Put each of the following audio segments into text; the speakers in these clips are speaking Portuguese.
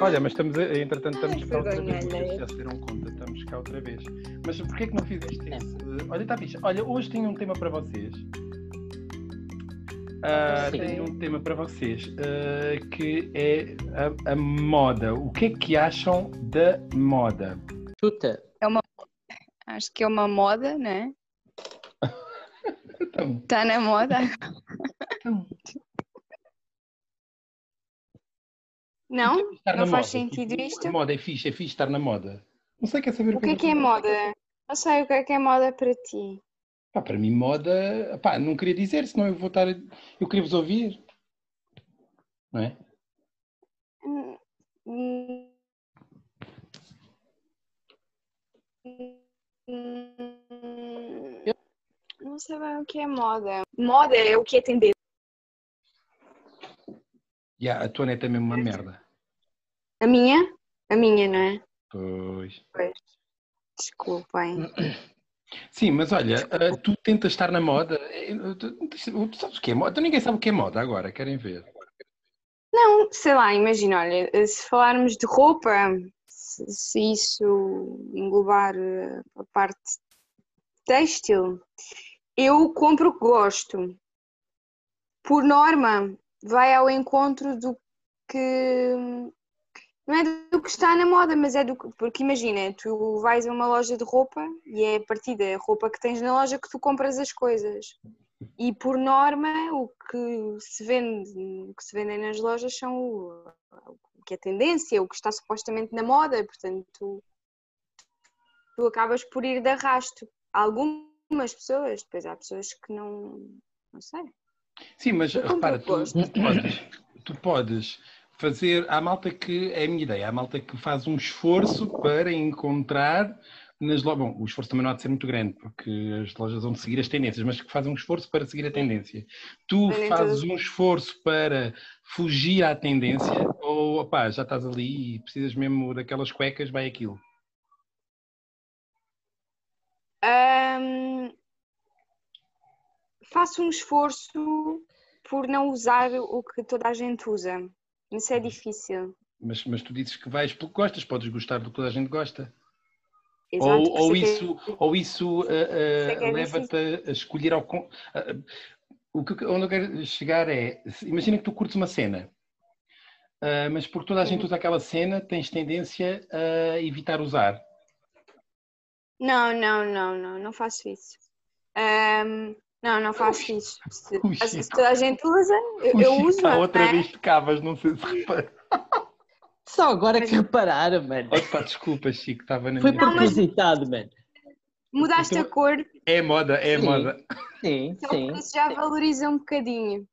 Olha, mas estamos, a- entretanto, estamos Ai, cá outra vez. Alheia. já se deram conta, estamos cá outra vez. Mas porquê que não fizeste É. isso? Olha, está fixe. Olha, hoje tenho um tema para vocês. Sim. tenho um tema para vocês ah, que é a, a moda. O que é que acham da moda? Chuta. Acho que é uma moda, né? Então, Está na moda. Então, Não? estar Não na faz moda. sentido Tipo, isto? Moda é fixe, é fixe estar na moda. Não sei, quer saber O que é que é moda? Não sei o que é que é moda para ti. Pá, para mim, moda. Pá, não queria dizer, senão eu vou estar. Eu queria vos ouvir. Não é? Hum, hum, Não sei bem o que é moda. Moda é o que é tendência. Yeah, a tua neta é mesmo uma merda. A minha? A minha, não é? Pois. Pois. Desculpem. Sim, mas olha, ah, tu tentas estar na moda. eh, Tu, tu sabes o que é moda? Tu ninguém sabe o que é moda agora, querem ver? Não, sei lá, imagina, olha, se falarmos de roupa, se, se isso englobar eh, a parte têxtil, eu compro o que gosto. Por norma, vai ao encontro do que. Não é do que está na moda, mas é do que. Porque imagina, tu vais a uma loja de roupa e é a partir da roupa que tens na loja que tu compras as coisas. E por norma, o que se vende, o que se vendem nas lojas são o, o que é tendência, o que está supostamente na moda, portanto, tu, tu acabas por ir de arrasto. Algumas pessoas, depois há pessoas que não, não sei. Sim, mas compro repara, tu, tu podes, tu podes fazer. Há malta que. É a minha ideia. Há malta que faz um esforço para encontrar nas lojas. Bom, o esforço também não há de ser muito grande, porque as lojas vão seguir as tendências, mas que fazem um esforço para seguir a tendência. Tu fazes um esforço para fugir à tendência, ou opá, já estás ali e precisas mesmo daquelas cuecas, vai aquilo. Ahm, faço um esforço por não usar o que toda a gente usa. Isso é difícil. Mas, mas tu dizes que vais porque gostas, podes gostar do que toda a gente gosta. Exato, Ou, ou isso é que- isso, ou isso ah, ah, é é leva-te a- escolher ao. con- ah, o que, onde eu quero chegar é: imagina que tu curtes uma cena, ah, mas porque toda a gente usa aquela cena, tens tendência a evitar usar. Não, não, não, não, não faço isso. Ahm, não, não faço isso. Se, Ui, se toda a gente usa, eu, eu uso. está não outra é? vez de cavas, não sei se repara. Só agora que repararam, mano. Opa, desculpa, Chico, estava na Foi minha. Não, mas- propositado, mano. Mudaste Então- a cor, É moda, é Sim. moda. Sim, então sim. isso já valoriza um bocadinho.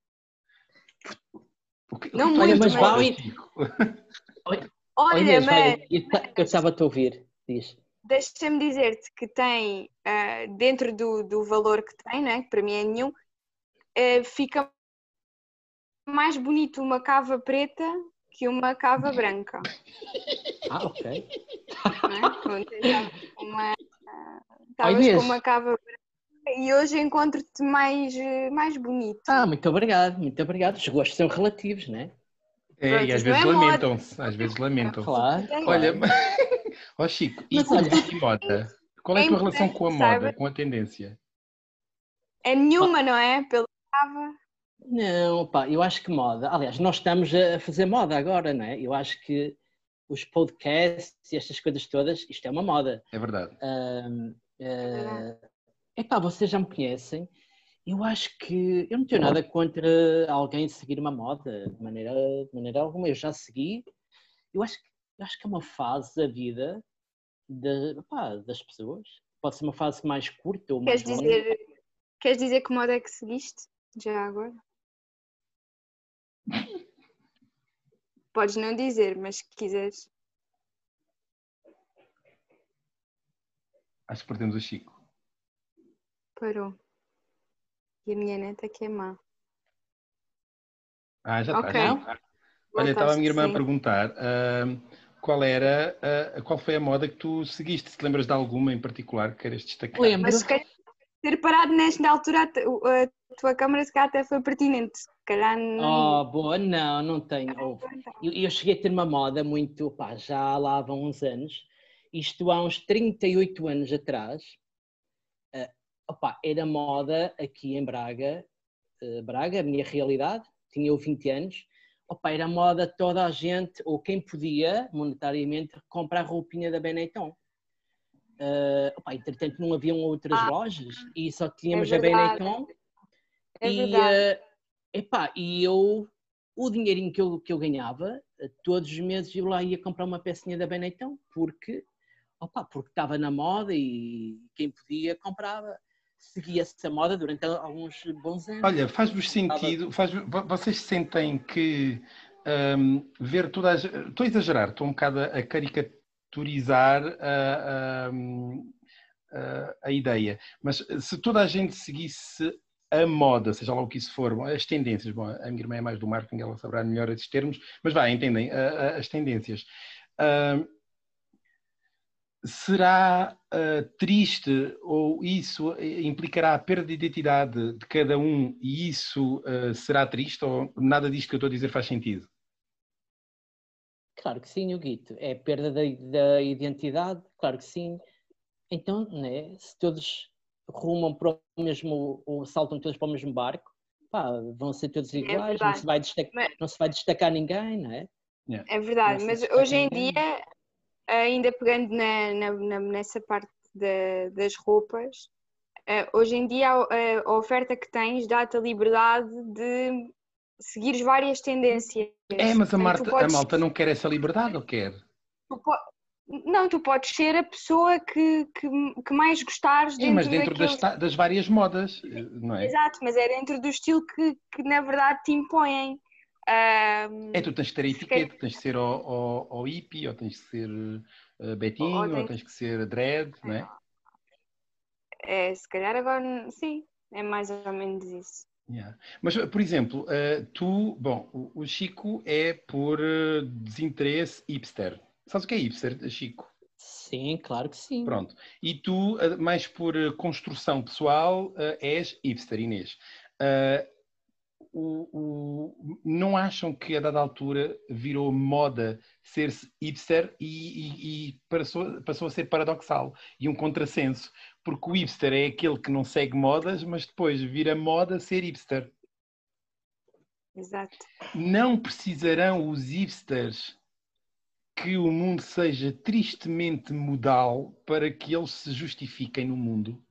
Que, Não o que tu muito, mas vale-? Olha, Olha, mas olha, eu ta- eu estava a te ouvir. Diz. Deixa-me dizer-te que tem, ah, dentro do, do valor que tem, né, que para mim é nenhum, ah, fica mais bonito uma cava preta que uma cava branca. Ah, ok. com uma, ah, estavas com uma cava branca e hoje encontro-te mais, eh, mais bonito. Ah, muito obrigado, muito obrigado. Os gostos são relativos, né? É, Pronto, e às não vezes é lamentam-se, às vezes lamentam-se. Claro. Tem- Olha, ó Chico, e, Mas olha- e moda? Qual é a É tua relação com a moda, sabe? com a tendência? É nenhuma, não é? Pela cava. Não, pá, eu acho que moda. Aliás, nós estamos a fazer moda agora, não é? Eu acho que os podcasts e estas coisas todas, isto é uma moda. É verdade. Ahm, verdade. eh, epá, vocês já me conhecem. Eu acho que eu não tenho nada contra alguém seguir uma moda de maneira, de maneira alguma. Eu já segui. Eu acho, que- eu acho que é uma fase da vida de, epá, das pessoas. Pode ser uma fase mais curta ou mais Queres longa. dizer, queres dizer que moda é que seguiste? Já agora? Podes não dizer, mas se quiseres. Acho que perdemos o Chico. Parou. E a minha neta que é má. Ah, já está. Chico. Olha, estava a minha irmã a Sim. perguntar ahm, qual era, ah, qual foi a moda que tu seguiste? Se te lembras de alguma em particular que queres destacar? Lembro. Mas se calhar ter parado nesta altura, a a tua câmara se calhar até foi pertinente. calhar não. Oh, boa, não, não tenho. Oh, eu, eu, cheguei a ter uma moda muito, pá, já lá vão uns anos, isto há uns 38 anos atrás, uh, opa, era moda aqui em Braga, uh, Braga, a minha realidade, tinha eu 20 anos, opa, era moda toda a gente, ou quem podia, monetariamente, comprar roupinha da Benetton. Uh, opa, entretanto, não haviam outras ah, lojas e só tínhamos é a Benetton. É e, uh, epá, e eu, o dinheirinho que eu, que eu ganhava, todos os meses eu lá ia comprar uma pecinha da Benetton, porque opa, porque estava na moda e quem podia comprava. Seguia-se a moda durante alguns bons anos. Olha, faz-vos sentido, faz, vocês sentem que um, ver toda a, estou a exagerar, estou um bocado a caricaturizar a, a, a, ideia, mas se toda a gente seguisse a moda, seja lá o que isso for, as tendências, bom, a minha irmã é mais do marketing, ela saberá melhor esses termos, mas vai, entendem, as tendências. Uh, será uh, triste ou isso implicará a perda de identidade de cada um e isso uh, será triste ou nada disto que eu estou a dizer faz sentido? Claro que sim, Huguito. É perda da, da identidade, claro que sim. Então, né, se todos rumam para o mesmo, ou saltam todos para o mesmo barco, pá, vão ser todos é iguais, é não, se vai destacar, mas... não se vai destacar ninguém, não é? É verdade, mas hoje em ninguém. dia ainda pegando na, na, nessa parte das roupas, uh, hoje em dia a, oferta que tens dá-te a liberdade de seguir várias tendências. É, mas a, Marta, podes... a malta não quer essa liberdade ou quer? Tu po... Não, tu podes ser a pessoa que, que, que mais gostares Sim, mas dentro das, das, várias modas, não é? Exato, mas é dentro do estilo que, que na verdade te impõem. Um, é, tu tens que ter a etiqueta, tens que ser ou, hippie, ou tens que ser uh, betinho, ou, ou, tens que ser dread, não é? É, se calhar agora, sim, é mais ou menos isso. Yeah. Mas, por exemplo, uh, tu, bom, o, o, Chico é por uh, desinteresse hipster. Sabes o que é hipster, Chico? Sim, claro que sim. Pronto. E tu, mais por construção pessoal, és hipster, Inês o, o, não acham que a dada altura virou moda ser-se hipster e, e, e, passou, passou a ser paradoxal e um contrassenso, porque o hipster é aquele que não segue modas, mas depois vira moda ser hipster. Exato. Não precisarão os hipsters que o mundo seja tristemente modal para que eles se justifiquem no mundo?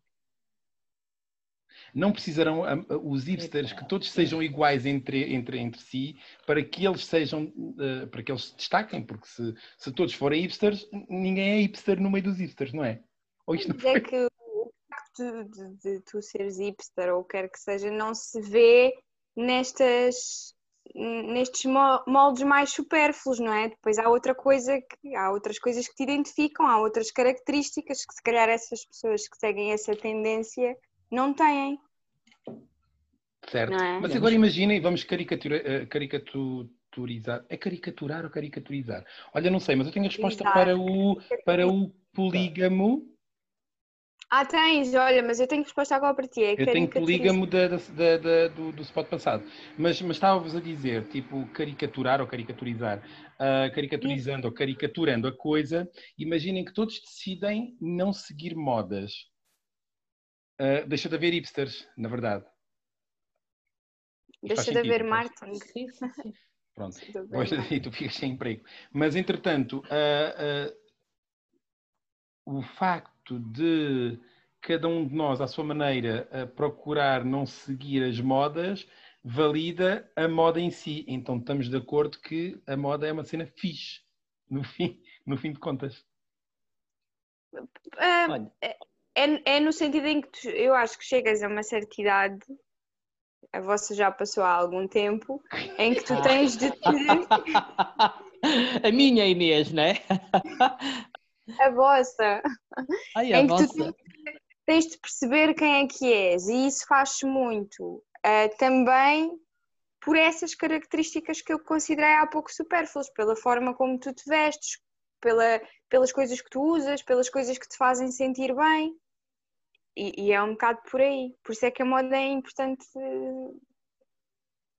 Não precisarão os hipsters que todos sejam iguais entre, entre, entre si para que eles sejam uh, para que eles se destaquem, porque se, se todos forem hipsters, ninguém é hipster no meio dos hipsters, não é? Ou isto não é que o facto de, de, de tu seres hipster ou quer que seja, não se vê nestas nestes moldes mais supérfluos, não é? Depois há outra coisa que há outras coisas que te identificam, há outras características que se calhar essas pessoas que seguem essa tendência não têm. Certo. É? Mas agora imaginem, vamos caricatura, uh, caricaturizar. É caricaturar ou caricaturizar? Olha, não sei, mas eu tenho a resposta para o, para o polígamo. Ah, tens, olha, mas eu tenho resposta agora para ti. É eu tenho polígamo da, da, da, do, do spot passado. Mas, mas estava-vos a dizer, tipo, caricaturar ou caricaturizar. Uh, caricaturizando Isso. ou caricaturando a coisa. Imaginem que todos decidem não seguir modas. Uh, deixa de haver hipsters, na verdade. Deixa de haver marketing. Sim, sim, sim. Pronto, e tu ficas sem emprego. Mas, entretanto, uh, uh, o facto de cada um de nós, à sua maneira, uh, procurar não seguir as modas, valida a moda em si. Então, estamos de acordo que a moda é uma cena fixe, no fim, no fim de contas. É, é, é, no sentido em que tu, eu acho que chegas a uma certa idade a vossa já passou há algum tempo, em que tu tens de te... A minha Inês, né? A vossa. Ai, a em vossa. que tu tens de perceber quem é que és e isso faz muito. Uh, também por essas características que eu considerei há pouco supérfluas, pela forma como tu te vestes, pela, pelas coisas que tu usas, pelas coisas que te fazem sentir bem. E, e, é um bocado por aí. Por isso é que a moda é importante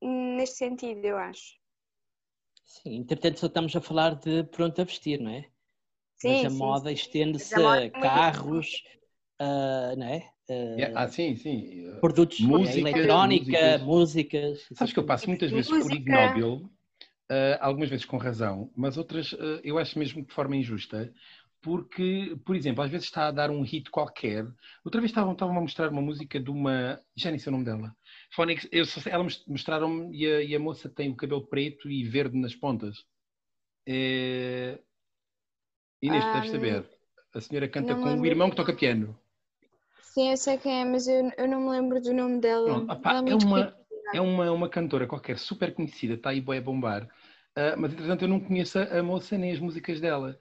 neste sentido, eu acho. Sim, entretanto só estamos a falar de pronto a vestir, não é? Sim, Mas a sim, moda estende-se a é carros, a, não é? Yeah, Ah, sim, sim. produtos música, eletrónica, músicas. Sabes que eu passo muitas vezes por Música. ignóbil, ah, algumas vezes com razão, mas outras ah, eu acho mesmo que de forma injusta, porque, por exemplo, às vezes está a dar um hit qualquer. Outra vez estavam, estavam a mostrar uma música de uma. Já nem sei o nome dela. Phonics, eu, ela mos- mostraram-me e a, e a moça tem o cabelo preto e verde nas pontas. É... Inês, tu deves Ah, saber. A senhora canta não com o irmão que toca piano. Sim, eu sei quem é, mas eu, eu não me lembro do nome dela. Opá, Ela é, muito uma, é uma, uma cantora qualquer, super conhecida, está aí boa a bombar, Ah, mas entretanto eu não conheço a moça nem as músicas dela.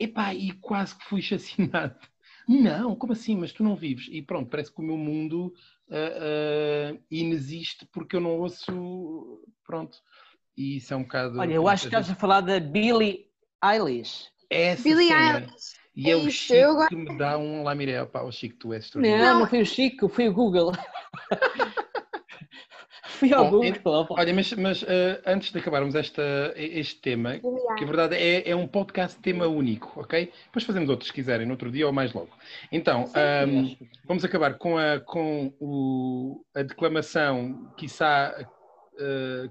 Epá, e quase que fui chacinado. Não, como assim? Mas tu não vives. E pronto, parece que o meu mundo ah, ah, inexiste porque eu não ouço. Pronto. E isso é um bocado. Olha, eu acho que estás a falar da Billie Eilish. Essa Billie cena. Eilish. E É é o isso, Chico eu que me dá um lamiré. Pá, o Chico, tu és Não, extraordinário. não, foi o Chico, foi o Google. Fui ao Bom, Google. Olha, mas, mas, ah, antes de acabarmos esta, este tema, que a verdade é, é um podcast tema único, ok? Depois fazemos outros se quiserem, no outro dia ou mais logo. Então, ahm, vamos acabar com a, com o, a declamação, quiçá uh,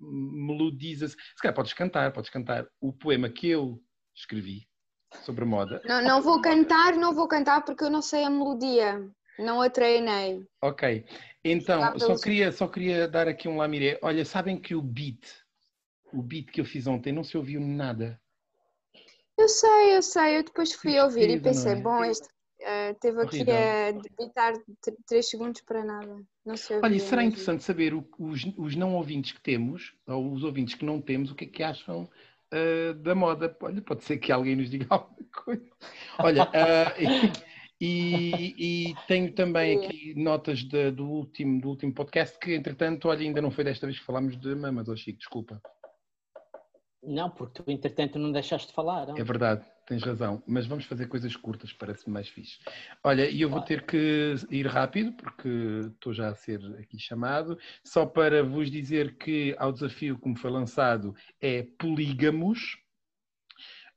melodiza-se. Se calhar podes cantar, podes cantar o poema que eu escrevi sobre moda. Não, não vou cantar, não vou cantar porque eu não sei a melodia. Não a treinei. Ok, então, só queria, só queria dar aqui um lamiré. Olha, sabem que o beat, o beat que eu fiz ontem, não se ouviu nada. Eu sei, eu sei. Eu depois fui Tristeza, ouvir e pensei, é? bom, este eh, teve aqui a debitar 3 segundos para nada. Não sei Olha, e será interessante saber o- os, os não ouvintes que temos, ou os ouvintes que não temos, o que é que acham ah, da moda. Olha, pode ser que alguém nos diga alguma coisa. Olha, ah, e, e tenho também aqui notas de- do, último, do último podcast, que entretanto, olha, ainda não foi desta vez que falámos de mamas, oh Chico, desculpa. Não, porque tu, entretanto, não deixaste de falar. não? É verdade, tens razão, mas vamos fazer coisas curtas, parece-me mais fixe. Olha, e eu vou ter que ir rápido, porque estou já a ser aqui chamado, só para vos dizer que ao desafio que me foi lançado é polígamos.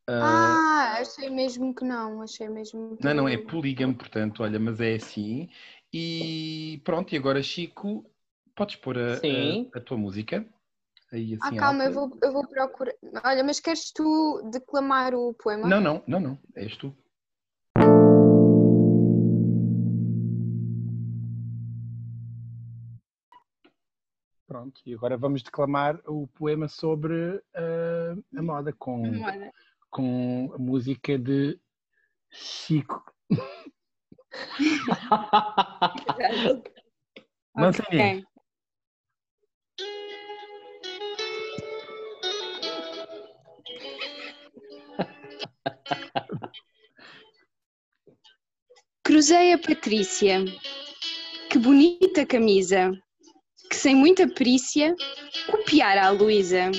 Ah, Ah, achei mesmo que não. Achei mesmo que não, não, é polígamo, portanto, olha, mas é assim. E pronto, e agora, Chico, podes pôr a, a- a tua música. Aí Ah, assim calma, eu vou, eu vou procurar. Olha, mas queres tu declamar o poema? Não, não, não, não, és tu. Pronto, e agora vamos declamar o poema sobre ah, a moda com, Olha, com a música de Chico. Lança ok. Inês. Cruzei a Patrícia. Que bonita camisa. Que sem muita perícia copiara a Luísa.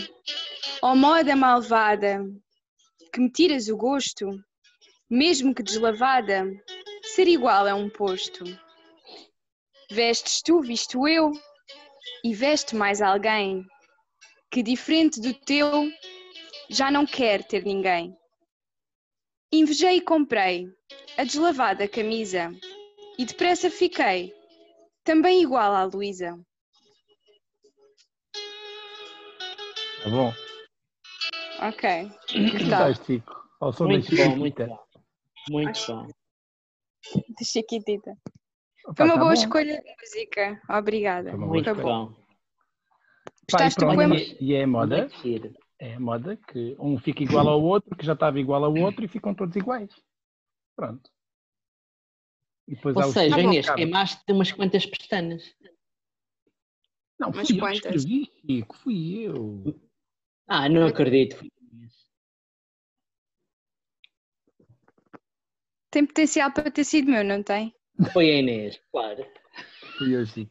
Ó moda malvada, que me tiras o gosto, mesmo que deslavada, ser igual é um posto. Vestes tu, visto eu, e veste mais alguém, que diferente do teu, já não quer ter ninguém. Invejei e comprei a deslavada camisa e depressa fiquei, também igual à Luísa. Tá bom? Ok. Gostaste, Chico? Ao som da muito bom, muito bom. Muito bom. De Chiquitita. Opa, Foi uma tá boa bom. escolha de música. Obrigada. Foi Muito bom. bom. Pá, e Gostaste do poema? e- é a moda, é a moda que um fica igual ao outro, que já estava igual ao outro e ficam todos iguais. Pronto. E Ou seja, que Inês, queimaste umas quantas pestanas. Não, Umas fui eu que quantas. escrevi, Chico, fui eu. Ah, não acredito. Tem potencial para ter sido meu, não tem? Foi a Inês, claro. Fui eu, Chico.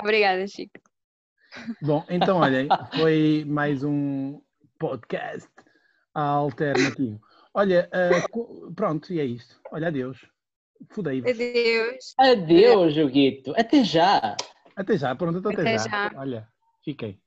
Obrigada, Chico. Bom, então olhem, foi mais um podcast alternativo. Olha, co- pronto, e é isto. Olha, adeus. Fudei-vos. Adeus. Adeus, Joguito. Até já. Até já, pronto, até, Até já. já. Olha, fiquei.